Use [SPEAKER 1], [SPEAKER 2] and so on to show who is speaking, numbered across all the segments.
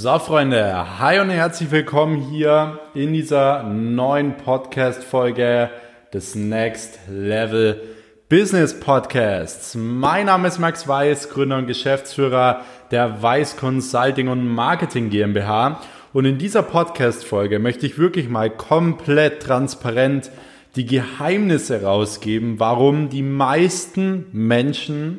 [SPEAKER 1] So, Freunde, hi und herzlich willkommen hier in dieser neuen Podcast-Folge des Next Level Business Podcasts. Mein Name ist Max Weiß, Gründer und Geschäftsführer der Weiß Consulting und Marketing GmbH. Und in dieser Podcast-Folge möchte ich wirklich mal komplett transparent die Geheimnisse rausgeben, warum die meisten Menschen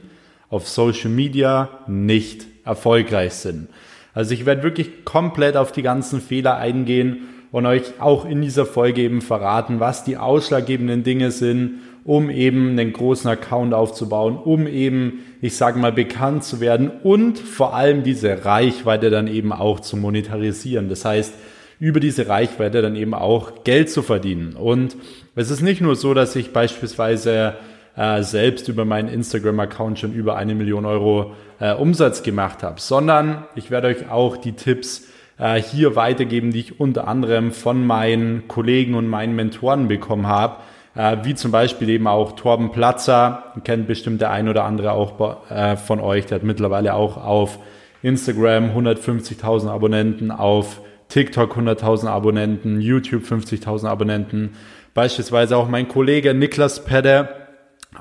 [SPEAKER 1] auf Social Media nicht erfolgreich sind. Also ich werde wirklich komplett auf die ganzen Fehler eingehen und euch auch in dieser Folge eben verraten, was die ausschlaggebenden Dinge sind, um eben einen großen Account aufzubauen, um eben, ich sage mal, bekannt zu werden und vor allem diese Reichweite dann eben auch zu monetarisieren. Das heißt, über diese Reichweite dann eben auch Geld zu verdienen. Und es ist nicht nur so, dass ich beispielsweise äh, selbst über meinen Instagram-Account schon über eine Million Euro äh, Umsatz gemacht habe, sondern ich werde euch auch die Tipps äh, hier weitergeben, die ich unter anderem von meinen Kollegen und meinen Mentoren bekommen habe, äh, wie zum Beispiel eben auch Torben Platzer, kennt bestimmt der ein oder andere auch äh, von euch, der hat mittlerweile auch auf Instagram 150.000 Abonnenten, auf TikTok 100.000 Abonnenten, YouTube 50.000 Abonnenten. Beispielsweise auch mein Kollege Niklas Pedde,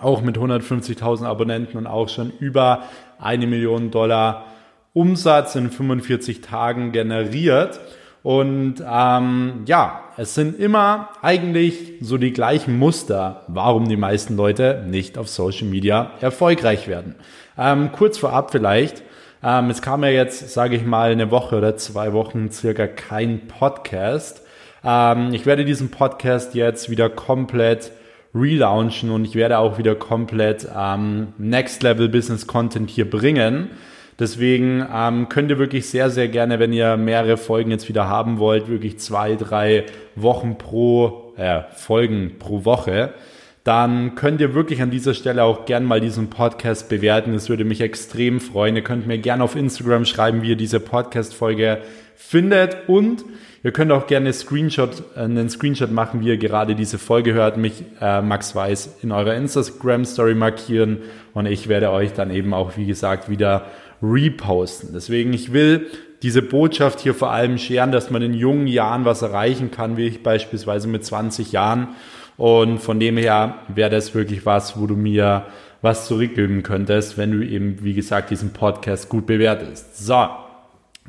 [SPEAKER 1] auch mit 150.000 Abonnenten und auch schon über eine Million Dollar Umsatz in 45 Tagen generiert. Und ähm, ja, es sind immer eigentlich so die gleichen Muster, warum die meisten Leute nicht auf Social Media erfolgreich werden. Ähm, kurz vorab vielleicht, ähm, es kam ja jetzt, sage ich mal, eine Woche oder zwei Wochen circa kein Podcast. Ähm, ich werde diesen Podcast jetzt wieder komplett relaunchen und ich werde auch wieder komplett ähm, Next Level Business Content hier bringen. Deswegen ähm, könnt ihr wirklich sehr, sehr gerne, wenn ihr mehrere Folgen jetzt wieder haben wollt, wirklich zwei, drei Wochen pro äh, Folgen pro Woche, dann könnt ihr wirklich an dieser Stelle auch gern mal diesen Podcast bewerten. Das würde mich extrem freuen. Ihr könnt mir gerne auf Instagram schreiben, wie ihr diese Podcast-Folge findet und Ihr könnt auch gerne Screenshot, äh, einen Screenshot machen, wie ihr gerade diese Folge hört, mich äh, Max Weiß in eurer Instagram Story markieren und ich werde euch dann eben auch, wie gesagt, wieder reposten. Deswegen, ich will diese Botschaft hier vor allem scheren, dass man in jungen Jahren was erreichen kann, wie ich beispielsweise mit 20 Jahren. Und von dem her wäre das wirklich was, wo du mir was zurückgeben könntest, wenn du eben, wie gesagt, diesen Podcast gut bewertest. So.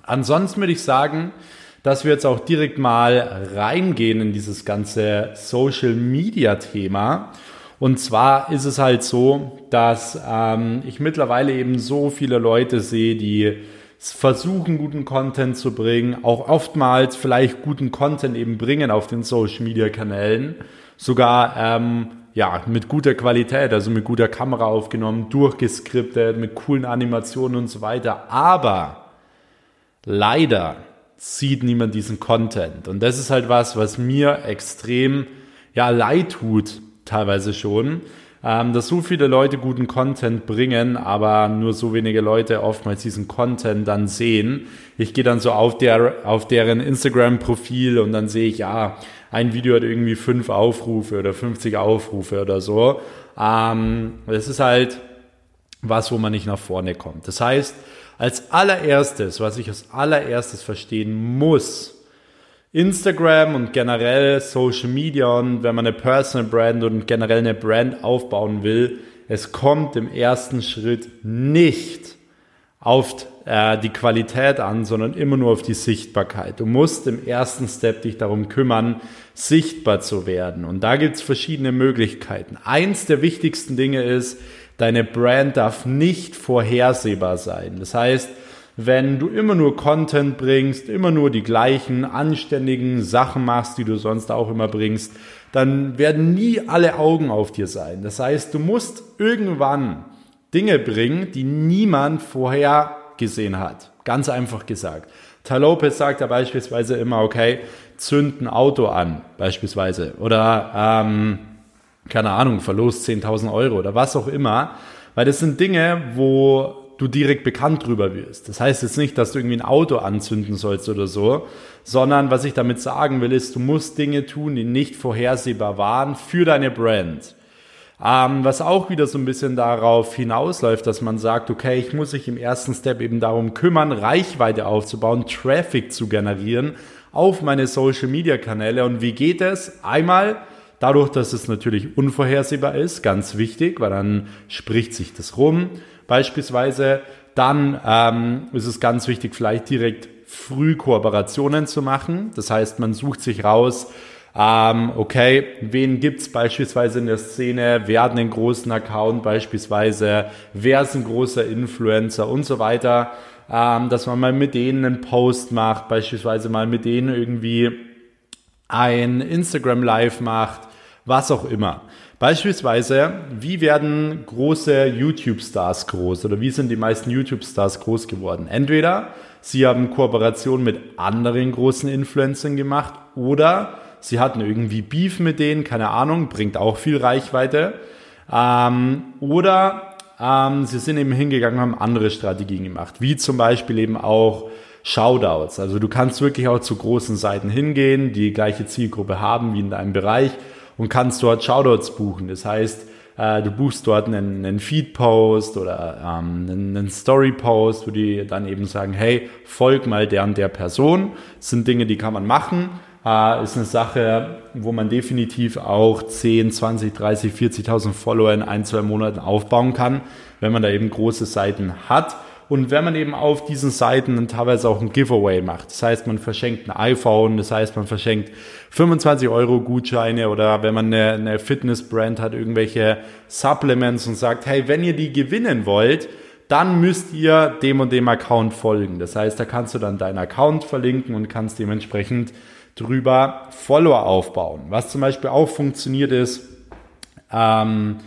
[SPEAKER 1] Ansonsten würde ich sagen, dass wir jetzt auch direkt mal reingehen in dieses ganze Social Media Thema. Und zwar ist es halt so, dass ähm, ich mittlerweile eben so viele Leute sehe, die versuchen, guten Content zu bringen, auch oftmals vielleicht guten Content eben bringen auf den Social Media Kanälen, sogar ähm, ja mit guter Qualität, also mit guter Kamera aufgenommen, durchgeskriptet, mit coolen Animationen und so weiter. Aber leider sieht niemand diesen Content. Und das ist halt was, was mir extrem ja leid tut, teilweise schon, ähm, dass so viele Leute guten Content bringen, aber nur so wenige Leute oftmals diesen Content dann sehen. Ich gehe dann so auf, der, auf deren Instagram-Profil und dann sehe ich, ja, ein Video hat irgendwie fünf Aufrufe oder 50 Aufrufe oder so. Ähm, das ist halt was, wo man nicht nach vorne kommt. Das heißt, als allererstes, was ich als allererstes verstehen muss, Instagram und generell Social Media und wenn man eine Personal Brand und generell eine Brand aufbauen will, es kommt im ersten Schritt nicht auf äh, die Qualität an, sondern immer nur auf die Sichtbarkeit. Du musst im ersten Step dich darum kümmern, sichtbar zu werden. Und da gibt's verschiedene Möglichkeiten. Eins der wichtigsten Dinge ist, Deine Brand darf nicht vorhersehbar sein. Das heißt, wenn du immer nur Content bringst, immer nur die gleichen anständigen Sachen machst, die du sonst auch immer bringst, dann werden nie alle Augen auf dir sein. Das heißt, du musst irgendwann Dinge bringen, die niemand vorher gesehen hat. Ganz einfach gesagt. Tal Lopez sagt ja beispielsweise immer, okay, zünd ein Auto an, beispielsweise. Oder ähm, keine Ahnung, verlost 10.000 Euro oder was auch immer. Weil das sind Dinge, wo du direkt bekannt drüber wirst. Das heißt jetzt nicht, dass du irgendwie ein Auto anzünden sollst oder so, sondern was ich damit sagen will, ist, du musst Dinge tun, die nicht vorhersehbar waren für deine Brand. Ähm, was auch wieder so ein bisschen darauf hinausläuft, dass man sagt, okay, ich muss sich im ersten Step eben darum kümmern, Reichweite aufzubauen, Traffic zu generieren auf meine Social-Media-Kanäle. Und wie geht es? Einmal dadurch, dass es natürlich unvorhersehbar ist, ganz wichtig, weil dann spricht sich das rum. Beispielsweise dann ähm, ist es ganz wichtig, vielleicht direkt früh Kooperationen zu machen. Das heißt, man sucht sich raus, ähm, okay, wen gibt's beispielsweise in der Szene? Wer hat einen großen Account beispielsweise? Wer ist ein großer Influencer und so weiter? Ähm, dass man mal mit denen einen Post macht, beispielsweise mal mit denen irgendwie ein Instagram Live macht, was auch immer. Beispielsweise, wie werden große YouTube-Stars groß oder wie sind die meisten YouTube-Stars groß geworden? Entweder sie haben Kooperation mit anderen großen Influencern gemacht oder sie hatten irgendwie Beef mit denen, keine Ahnung, bringt auch viel Reichweite. Ähm, oder ähm, sie sind eben hingegangen und haben andere Strategien gemacht, wie zum Beispiel eben auch Shoutouts. Also du kannst wirklich auch zu großen Seiten hingehen, die gleiche Zielgruppe haben wie in deinem Bereich und kannst dort Shoutouts buchen. Das heißt, äh, du buchst dort einen, einen Feed-Post oder ähm, einen, einen Story-Post, wo die dann eben sagen, hey, folg mal der und der Person. Das sind Dinge, die kann man machen äh, ist eine Sache, wo man definitiv auch 10, 20, 30, 40.000 Follower in ein, zwei Monaten aufbauen kann, wenn man da eben große Seiten hat. Und wenn man eben auf diesen Seiten dann teilweise auch ein Giveaway macht, das heißt, man verschenkt ein iPhone, das heißt, man verschenkt 25 Euro Gutscheine oder wenn man eine, eine Fitness-Brand hat, irgendwelche Supplements und sagt, hey, wenn ihr die gewinnen wollt, dann müsst ihr dem und dem Account folgen. Das heißt, da kannst du dann deinen Account verlinken und kannst dementsprechend drüber Follower aufbauen. Was zum Beispiel auch funktioniert ist, ähm,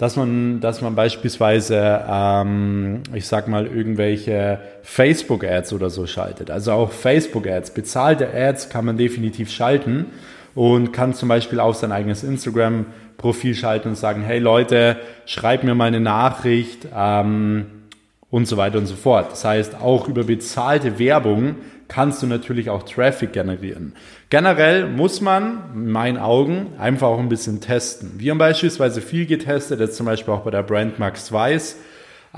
[SPEAKER 1] dass man, dass man beispielsweise, ähm, ich sag mal, irgendwelche Facebook-Ads oder so schaltet. Also auch Facebook-Ads, bezahlte Ads kann man definitiv schalten und kann zum Beispiel auf sein eigenes Instagram-Profil schalten und sagen, hey Leute, schreibt mir mal eine Nachricht ähm, und so weiter und so fort. Das heißt, auch über bezahlte Werbung kannst du natürlich auch Traffic generieren. Generell muss man, in meinen Augen, einfach auch ein bisschen testen. Wir haben beispielsweise viel getestet, jetzt zum Beispiel auch bei der Brand Max Weiß,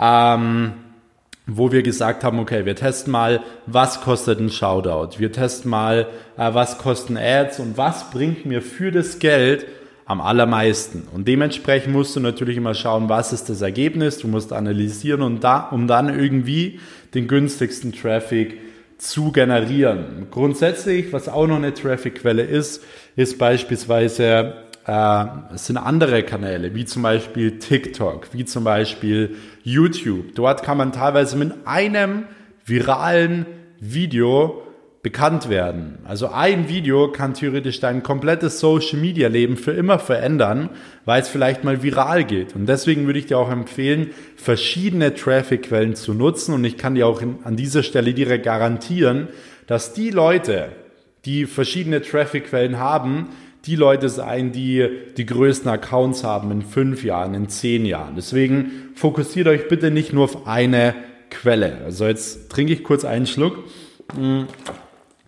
[SPEAKER 1] ähm, wo wir gesagt haben, okay, wir testen mal, was kostet ein Shoutout, wir testen mal, äh, was kosten Ads und was bringt mir für das Geld am allermeisten. Und dementsprechend musst du natürlich immer schauen, was ist das Ergebnis, du musst analysieren und da, um dann irgendwie den günstigsten Traffic zu generieren. Grundsätzlich, was auch noch eine Traffic-Quelle ist, ist beispielsweise äh, sind andere Kanäle, wie zum Beispiel TikTok, wie zum Beispiel YouTube. Dort kann man teilweise mit einem viralen Video bekannt werden. Also ein Video kann theoretisch dein komplettes Social Media Leben für immer verändern, weil es vielleicht mal viral geht. Und deswegen würde ich dir auch empfehlen, verschiedene Traffic-Quellen zu nutzen. Und ich kann dir auch in, an dieser Stelle direkt garantieren, dass die Leute, die verschiedene Traffic-Quellen haben, die Leute sein, die die größten Accounts haben in fünf Jahren, in zehn Jahren. Deswegen fokussiert euch bitte nicht nur auf eine Quelle. Also jetzt trinke ich kurz einen Schluck.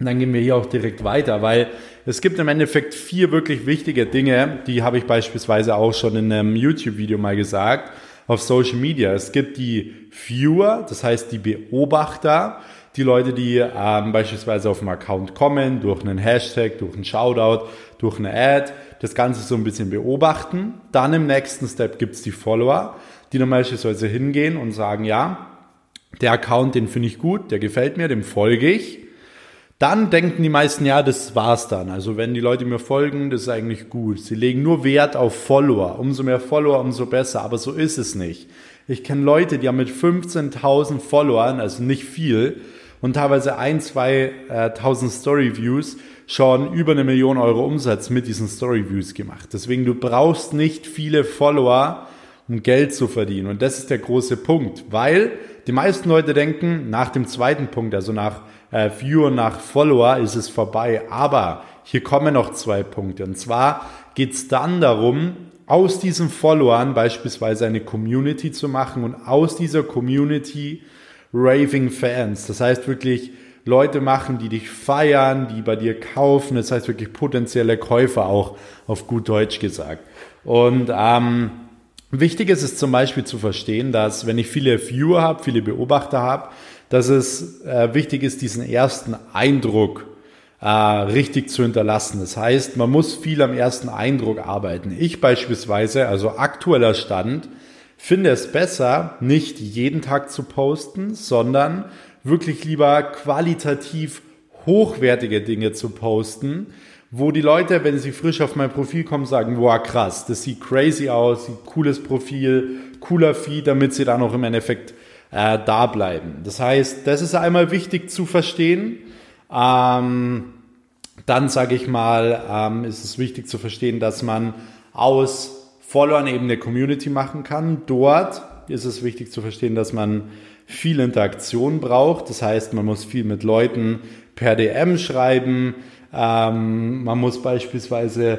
[SPEAKER 1] Und dann gehen wir hier auch direkt weiter, weil es gibt im Endeffekt vier wirklich wichtige Dinge, die habe ich beispielsweise auch schon in einem YouTube-Video mal gesagt, auf Social Media. Es gibt die Viewer, das heißt die Beobachter, die Leute, die ähm, beispielsweise auf dem Account kommen, durch einen Hashtag, durch einen Shoutout, durch eine Ad, das Ganze so ein bisschen beobachten. Dann im nächsten Step gibt's die Follower, die dann beispielsweise hingehen und sagen, ja, der Account, den finde ich gut, der gefällt mir, dem folge ich dann denken die meisten, ja, das war's dann. Also wenn die Leute mir folgen, das ist eigentlich gut. Sie legen nur Wert auf Follower. Umso mehr Follower, umso besser. Aber so ist es nicht. Ich kenne Leute, die haben mit 15.000 Followern, also nicht viel, und teilweise ein, zwei äh, tausend Story Views schon über eine Million Euro Umsatz mit diesen Story Views gemacht. Deswegen du brauchst nicht viele Follower, um Geld zu verdienen. Und das ist der große Punkt, weil die meisten Leute denken nach dem zweiten Punkt, also nach äh, Viewer nach Follower ist es vorbei. Aber hier kommen noch zwei Punkte. Und zwar geht es dann darum, aus diesen Followern beispielsweise eine Community zu machen und aus dieser Community Raving Fans. Das heißt wirklich Leute machen, die dich feiern, die bei dir kaufen. Das heißt wirklich potenzielle Käufer auch auf gut Deutsch gesagt. Und ähm, Wichtig ist es zum Beispiel zu verstehen, dass wenn ich viele Viewer habe, viele Beobachter habe, dass es äh, wichtig ist, diesen ersten Eindruck äh, richtig zu hinterlassen. Das heißt, man muss viel am ersten Eindruck arbeiten. Ich beispielsweise, also aktueller Stand, finde es besser, nicht jeden Tag zu posten, sondern wirklich lieber qualitativ hochwertige Dinge zu posten, wo die Leute, wenn sie frisch auf mein Profil kommen, sagen, wow, krass, das sieht crazy aus, sieht cooles Profil, cooler Feed, damit sie dann auch im Endeffekt äh, da bleiben. Das heißt, das ist einmal wichtig zu verstehen. Ähm, dann sage ich mal, ähm, ist es wichtig zu verstehen, dass man aus Followern eben eine Community machen kann. Dort ist es wichtig zu verstehen, dass man viel Interaktion braucht. Das heißt, man muss viel mit Leuten per DM schreiben. Ähm, man muss beispielsweise,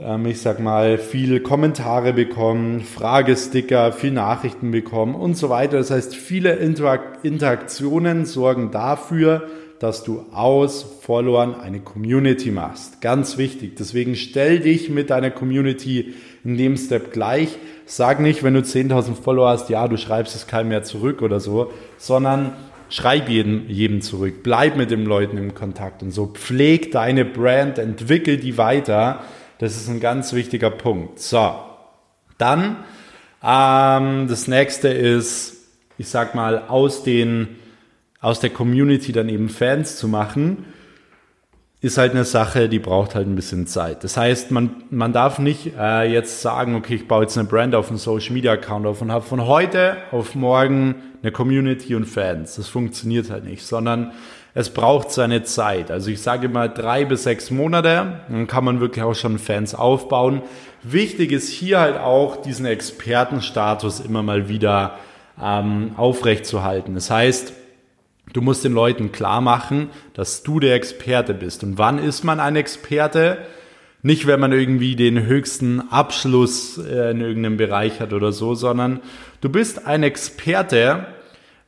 [SPEAKER 1] ähm, ich sag mal, viel Kommentare bekommen, Fragesticker, viel Nachrichten bekommen und so weiter. Das heißt, viele Interak Interaktionen sorgen dafür, dass du aus Followern eine Community machst. Ganz wichtig. Deswegen stell dich mit deiner Community in dem Step gleich. Sag nicht, wenn du 10.000 Follower hast, ja, du schreibst es keinem mehr zurück oder so, sondern schreib jedem, jedem zurück. Bleib mit den Leuten im Kontakt und so. Pfleg deine Brand, entwickel die weiter. Das ist ein ganz wichtiger Punkt. So. Dann, ähm, das nächste ist, ich sag mal, aus den aus der Community dann eben Fans zu machen, ist halt eine Sache, die braucht halt ein bisschen Zeit. Das heißt, man, man darf nicht äh, jetzt sagen, okay, ich baue jetzt eine Brand auf einen Social Media Account auf und habe von heute auf morgen eine Community und Fans. Das funktioniert halt nicht, sondern es braucht seine Zeit. Also ich sage mal drei bis sechs Monate, dann kann man wirklich auch schon Fans aufbauen. Wichtig ist hier halt auch diesen Expertenstatus immer mal wieder ähm, aufrechtzuerhalten. Das heißt, Du musst den Leuten klar machen, dass du der Experte bist. Und wann ist man ein Experte? Nicht, wenn man irgendwie den höchsten Abschluss äh, in irgendeinem Bereich hat oder so, sondern du bist ein Experte,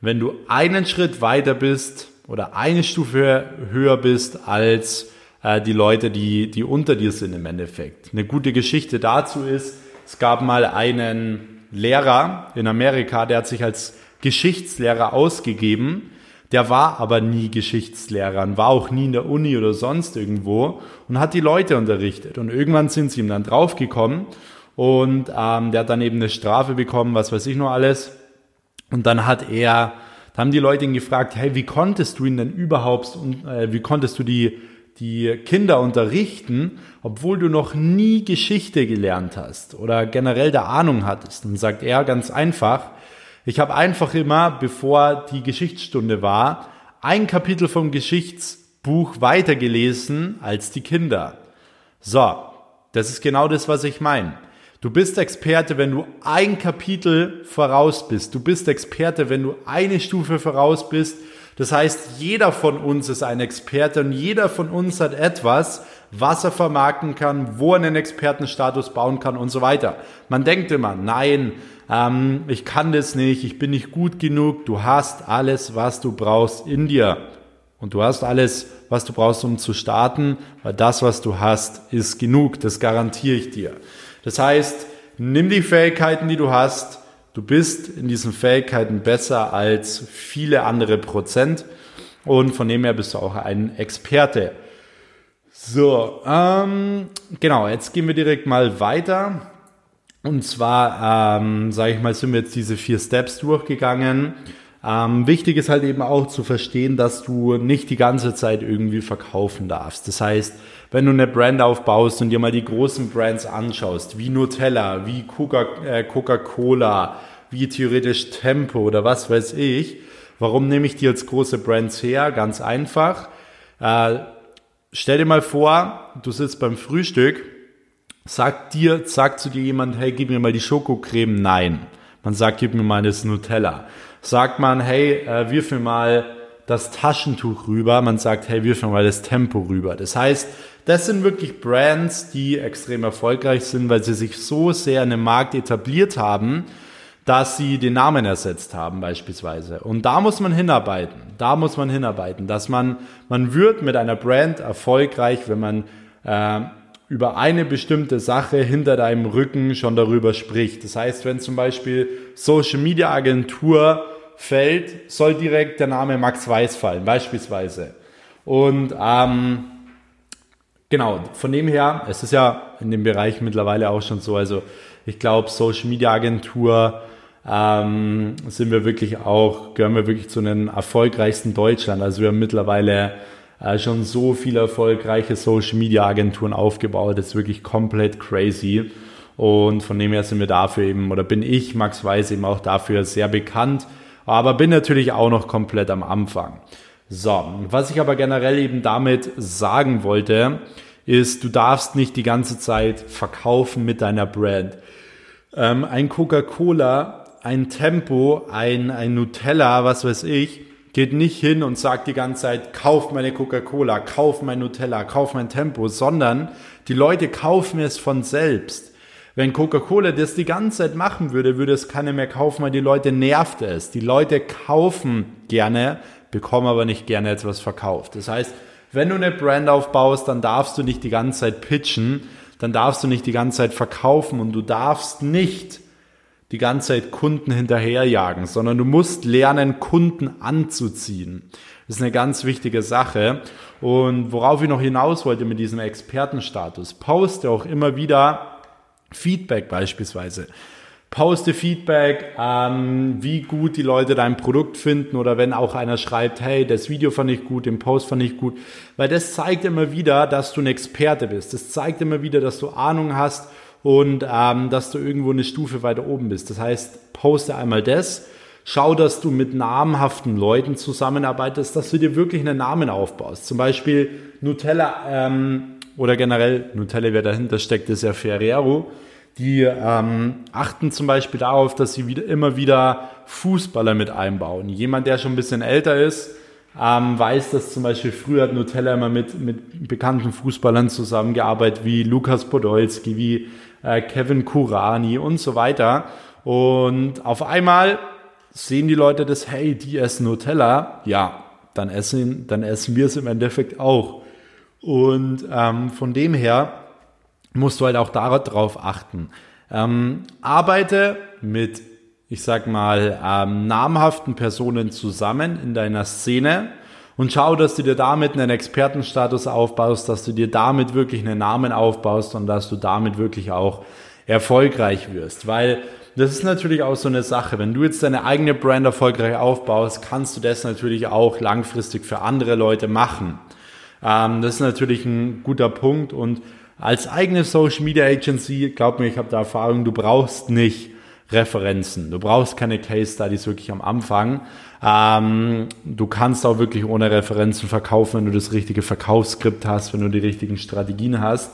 [SPEAKER 1] wenn du einen Schritt weiter bist oder eine Stufe höher bist als äh, die Leute, die, die unter dir sind im Endeffekt. Eine gute Geschichte dazu ist, es gab mal einen Lehrer in Amerika, der hat sich als Geschichtslehrer ausgegeben der war aber nie Geschichtslehrer und war auch nie in der Uni oder sonst irgendwo und hat die Leute unterrichtet. Und irgendwann sind sie ihm dann draufgekommen und ähm, der hat dann eben eine Strafe bekommen, was weiß ich noch alles. Und dann hat er, da haben die Leute ihn gefragt, hey, wie konntest du ihn denn überhaupt, äh, wie konntest du die, die Kinder unterrichten, obwohl du noch nie Geschichte gelernt hast oder generell der Ahnung hattest? Und sagt er ganz einfach, ich habe einfach immer, bevor die Geschichtsstunde war, ein Kapitel vom Geschichtsbuch weitergelesen als die Kinder. So, das ist genau das, was ich meine. Du bist Experte, wenn du ein Kapitel voraus bist. Du bist Experte, wenn du eine Stufe voraus bist. Das heißt, jeder von uns ist ein Experte und jeder von uns hat etwas, was er vermarkten kann, wo er einen Expertenstatus bauen kann und so weiter. Man denkt immer, nein, ähm, ich kann das nicht, ich bin nicht gut genug. Du hast alles, was du brauchst in dir. Und du hast alles, was du brauchst, um zu starten, weil das, was du hast, ist genug. Das garantiere ich dir. Das heißt, nimm die Fähigkeiten, die du hast. Du bist in diesen Fähigkeiten besser als viele andere Prozent. Und von dem her bist du auch ein Experte. So, ähm, genau, jetzt gehen wir direkt mal weiter. Und zwar, ähm, sage ich mal, sind wir jetzt diese vier Steps durchgegangen. Ähm, wichtig ist halt eben auch zu verstehen, dass du nicht die ganze Zeit irgendwie verkaufen darfst. Das heißt, wenn du eine Brand aufbaust und dir mal die großen Brands anschaust, wie Nutella, wie äh, Coca-Cola, wie theoretisch Tempo oder was weiß ich, warum nehme ich die als große Brands her? Ganz einfach. Äh, stell dir mal vor, du sitzt beim Frühstück Sagt dir, sagt zu dir jemand, hey, gib mir mal die Schokocreme? Nein. Man sagt, gib mir mal das Nutella. Sagt man, hey, äh, wirf mal das Taschentuch rüber. Man sagt, hey, wirf mir mal das Tempo rüber. Das heißt, das sind wirklich Brands, die extrem erfolgreich sind, weil sie sich so sehr in dem Markt etabliert haben, dass sie den Namen ersetzt haben beispielsweise. Und da muss man hinarbeiten. Da muss man hinarbeiten, dass man, man wird mit einer Brand erfolgreich, wenn man äh, über eine bestimmte Sache hinter deinem Rücken schon darüber spricht. Das heißt, wenn zum Beispiel Social Media Agentur fällt, soll direkt der Name Max Weiß fallen, beispielsweise. Und ähm, genau, von dem her, es ist ja in dem Bereich mittlerweile auch schon so, also ich glaube, Social Media Agentur ähm, sind wir wirklich auch, gehören wir wirklich zu den erfolgreichsten Deutschland. Also wir haben mittlerweile äh, schon so viele erfolgreiche Social Media Agenturen aufgebaut. Das ist wirklich komplett crazy. Und von dem her sind wir dafür eben, oder bin ich, Max Weiß, eben auch dafür sehr bekannt, aber bin natürlich auch noch komplett am Anfang. So, was ich aber generell eben damit sagen wollte, ist, du darfst nicht die ganze Zeit verkaufen mit deiner Brand. Ähm, ein Coca-Cola, ein Tempo, ein, ein Nutella, was weiß ich, geht nicht hin und sagt die ganze Zeit, kauf meine Coca-Cola, kauf mein Nutella, kauf mein Tempo, sondern die Leute kaufen es von selbst. Wenn Coca-Cola das die ganze Zeit machen würde, würde es keiner mehr kaufen, weil die Leute nervt es. Die Leute kaufen gerne, bekommen aber nicht gerne etwas verkauft. Das heißt, wenn du eine Brand aufbaust, dann darfst du nicht die ganze Zeit pitchen, dann darfst du nicht die ganze Zeit verkaufen und du darfst nicht die ganze Zeit Kunden hinterherjagen, sondern du musst lernen, Kunden anzuziehen. Das ist eine ganz wichtige Sache. Und worauf ich noch hinaus wollte mit diesem Expertenstatus, poste auch immer wieder Feedback beispielsweise. Poste Feedback, ähm, wie gut die Leute dein Produkt finden oder wenn auch einer schreibt, hey, das Video fand ich gut, den Post fand ich gut, weil das zeigt immer wieder, dass du ein Experte bist. Das zeigt immer wieder, dass du Ahnung hast und ähm, dass du irgendwo eine Stufe weiter oben bist. Das heißt, poste einmal das, schau, dass du mit namhaften Leuten zusammenarbeitest, dass du dir wirklich einen Namen aufbaust. Zum Beispiel Nutella ähm, oder generell Nutella, wer dahinter steckt, ist ja Ferrero. Die ähm, achten zum Beispiel darauf, dass sie wieder, immer wieder Fußballer mit einbauen. Jemand, der schon ein bisschen älter ist, ähm, weiß, dass zum Beispiel früher hat Nutella immer mit, mit bekannten Fußballern zusammengearbeitet, wie Lukas Podolski, wie äh, Kevin Kurani und so weiter. Und auf einmal sehen die Leute das, hey, die essen Nutella, ja, dann essen, dann essen wir es im Endeffekt auch. Und ähm, von dem her musst du halt auch darauf achten. Ähm, arbeite mit, ich sag mal, ähm, namhaften Personen zusammen in deiner Szene und schau, dass du dir damit einen Expertenstatus aufbaust, dass du dir damit wirklich einen Namen aufbaust und dass du damit wirklich auch erfolgreich wirst. Weil das ist natürlich auch so eine Sache. Wenn du jetzt deine eigene Brand erfolgreich aufbaust, kannst du das natürlich auch langfristig für andere Leute machen. Ähm, das ist natürlich ein guter Punkt und als eigene Social Media Agency, glaub mir, ich habe da Erfahrung, du brauchst nicht Referenzen. Du brauchst keine Case Studies wirklich am Anfang. Ähm, du kannst auch wirklich ohne Referenzen verkaufen, wenn du das richtige Verkaufsskript hast, wenn du die richtigen Strategien hast.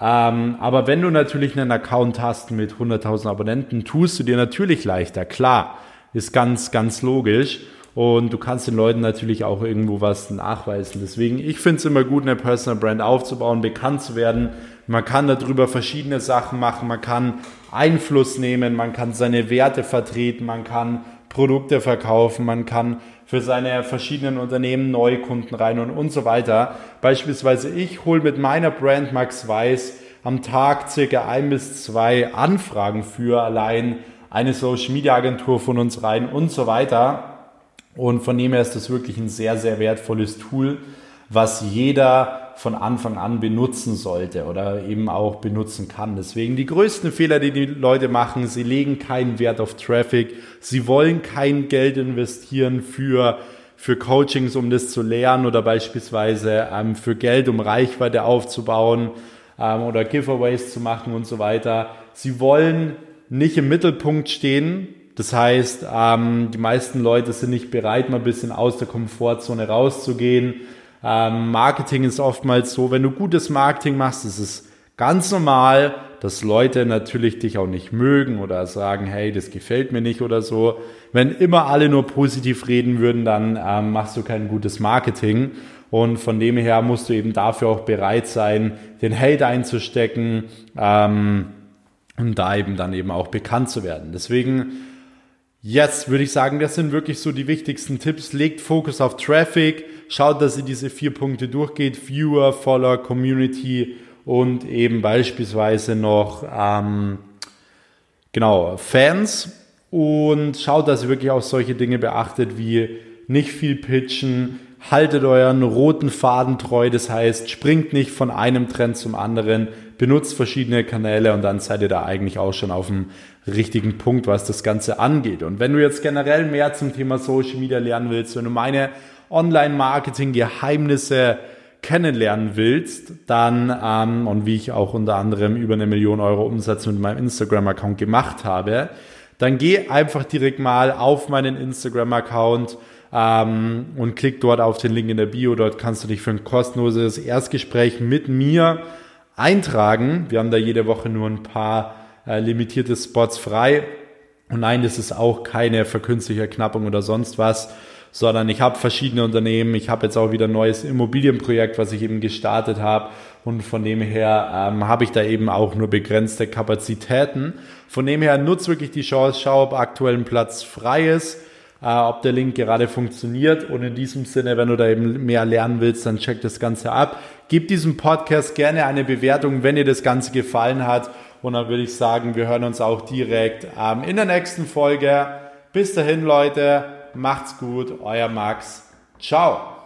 [SPEAKER 1] Ähm, aber wenn du natürlich einen Account hast mit 100.000 Abonnenten, tust du dir natürlich leichter. Klar, ist ganz, ganz logisch. Und du kannst den Leuten natürlich auch irgendwo was nachweisen. Deswegen, ich finde es immer gut, eine Personal Brand aufzubauen, bekannt zu werden. Man kann darüber verschiedene Sachen machen. Man kann Einfluss nehmen, man kann seine Werte vertreten, man kann Produkte verkaufen, man kann für seine verschiedenen Unternehmen neue Kunden rein und, und so weiter. Beispielsweise ich hole mit meiner Brand Max Weiß am Tag circa ein bis zwei Anfragen für allein eine Social Media Agentur von uns rein und so weiter. Und von dem her ist das wirklich ein sehr, sehr wertvolles Tool, was jeder von Anfang an benutzen sollte oder eben auch benutzen kann. Deswegen die größten Fehler, die die Leute machen, sie legen keinen Wert auf Traffic, sie wollen kein Geld investieren für für Coachings, um das zu lernen oder beispielsweise ähm, für Geld, um Reichweite aufzubauen ähm, oder Giveaways zu machen und so weiter. Sie wollen nicht im Mittelpunkt stehen. Das heißt, ähm, die meisten Leute sind nicht bereit, mal ein bisschen aus der Komfortzone rauszugehen ähm, Marketing ist oftmals so, wenn du gutes Marketing machst, ist es ganz normal, dass Leute natürlich dich auch nicht mögen oder sagen, hey, das gefällt mir nicht oder so. Wenn immer alle nur positiv reden würden, dann ähm, machst du kein gutes Marketing. Und von dem her musst du eben dafür auch bereit sein, den Hate einzustecken ähm, und da eben dann eben auch bekannt zu werden. Deswegen Jetzt würde ich sagen, das sind wirklich so die wichtigsten Tipps. Legt Fokus auf Traffic, schaut, dass ihr diese vier Punkte durchgeht. Viewer, Follower, Community und eben beispielsweise noch ähm, genau Fans. Und schaut, dass ihr wirklich auch solche Dinge beachtet wie nicht viel pitchen, haltet euren roten Faden treu, das heißt, springt nicht von einem Trend zum anderen, benutzt verschiedene Kanäle und dann seid ihr da eigentlich auch schon auf dem richtigen Punkt, was das Ganze angeht. Und wenn du jetzt generell mehr zum Thema Social Media lernen willst, wenn du meine Online-Marketing-Geheimnisse kennenlernen willst, dann ähm, und wie ich auch unter anderem über eine Million Euro Umsatz mit meinem Instagram-Account gemacht habe, dann geh einfach direkt mal auf meinen Instagram-Account ähm, und klick dort auf den Link in der Bio. Dort kannst du dich für ein kostenloses Erstgespräch mit mir eintragen. Wir haben da jede Woche nur ein paar äh, limitierte Spots frei. Und nein, das ist auch keine verkünstliche Knappung oder sonst was, sondern ich habe verschiedene Unternehmen. Ich habe jetzt auch wieder ein neues Immobilienprojekt, was ich eben gestartet habe. Und von dem her ähm, habe ich da eben auch nur begrenzte Kapazitäten. Von dem her nutze wirklich die Chance, schau, ob aktuell ein Platz frei ist, äh, ob der Link gerade funktioniert. Und in diesem Sinne, wenn du da eben mehr lernen willst, dann check das Ganze ab. Gib diesem Podcast gerne eine Bewertung, wenn dir das Ganze gefallen hat. Und dann würde ich sagen, wir hören uns auch direkt ähm, in der nächsten Folge. Bis dahin, Leute. Macht's gut, euer Max. Ciao.